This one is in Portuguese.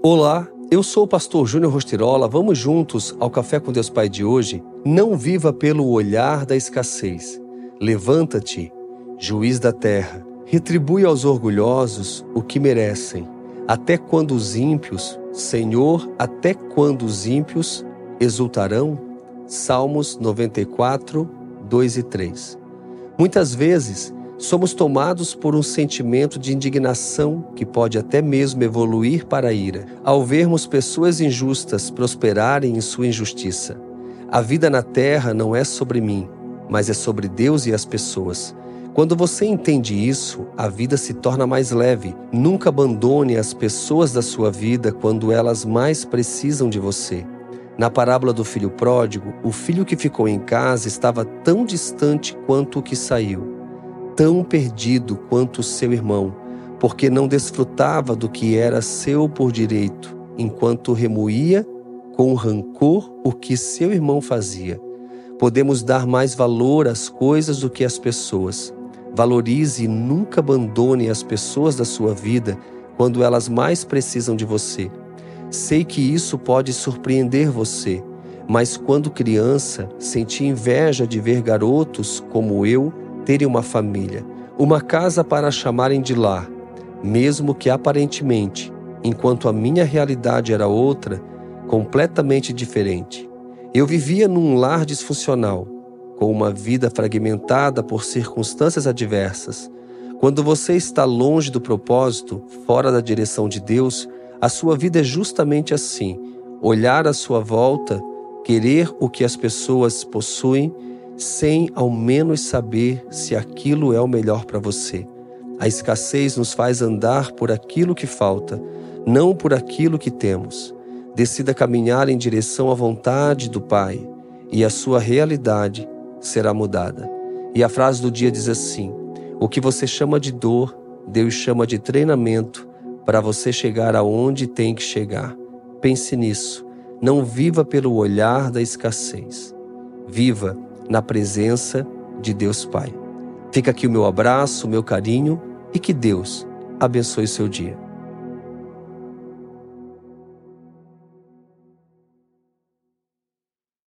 Olá, eu sou o pastor Júnior Rostirola. Vamos juntos ao Café com Deus Pai de hoje? Não viva pelo olhar da escassez. Levanta-te, juiz da terra. Retribui aos orgulhosos o que merecem. Até quando os ímpios, Senhor, até quando os ímpios exultarão? Salmos 94, 2 e 3. Muitas vezes, somos tomados por um sentimento de indignação que pode até mesmo evoluir para a ira, ao vermos pessoas injustas prosperarem em sua injustiça. A vida na terra não é sobre mim, mas é sobre Deus e as pessoas. Quando você entende isso, a vida se torna mais leve. Nunca abandone as pessoas da sua vida quando elas mais precisam de você. Na parábola do filho pródigo, o filho que ficou em casa estava tão distante quanto o que saiu tão perdido quanto seu irmão, porque não desfrutava do que era seu por direito, enquanto remoía com rancor o que seu irmão fazia. Podemos dar mais valor às coisas do que às pessoas. Valorize e nunca abandone as pessoas da sua vida quando elas mais precisam de você. Sei que isso pode surpreender você, mas quando criança senti inveja de ver garotos como eu terem uma família, uma casa para chamarem de lar, mesmo que aparentemente, enquanto a minha realidade era outra, completamente diferente. Eu vivia num lar disfuncional, com uma vida fragmentada por circunstâncias adversas. Quando você está longe do propósito, fora da direção de Deus, a sua vida é justamente assim: olhar à sua volta, querer o que as pessoas possuem sem ao menos saber se aquilo é o melhor para você. A escassez nos faz andar por aquilo que falta, não por aquilo que temos. Decida caminhar em direção à vontade do Pai e a sua realidade será mudada. E a frase do dia diz assim: O que você chama de dor, Deus chama de treinamento para você chegar aonde tem que chegar. Pense nisso. Não viva pelo olhar da escassez. Viva na presença de Deus Pai. Fica aqui o meu abraço, o meu carinho e que Deus abençoe o seu dia.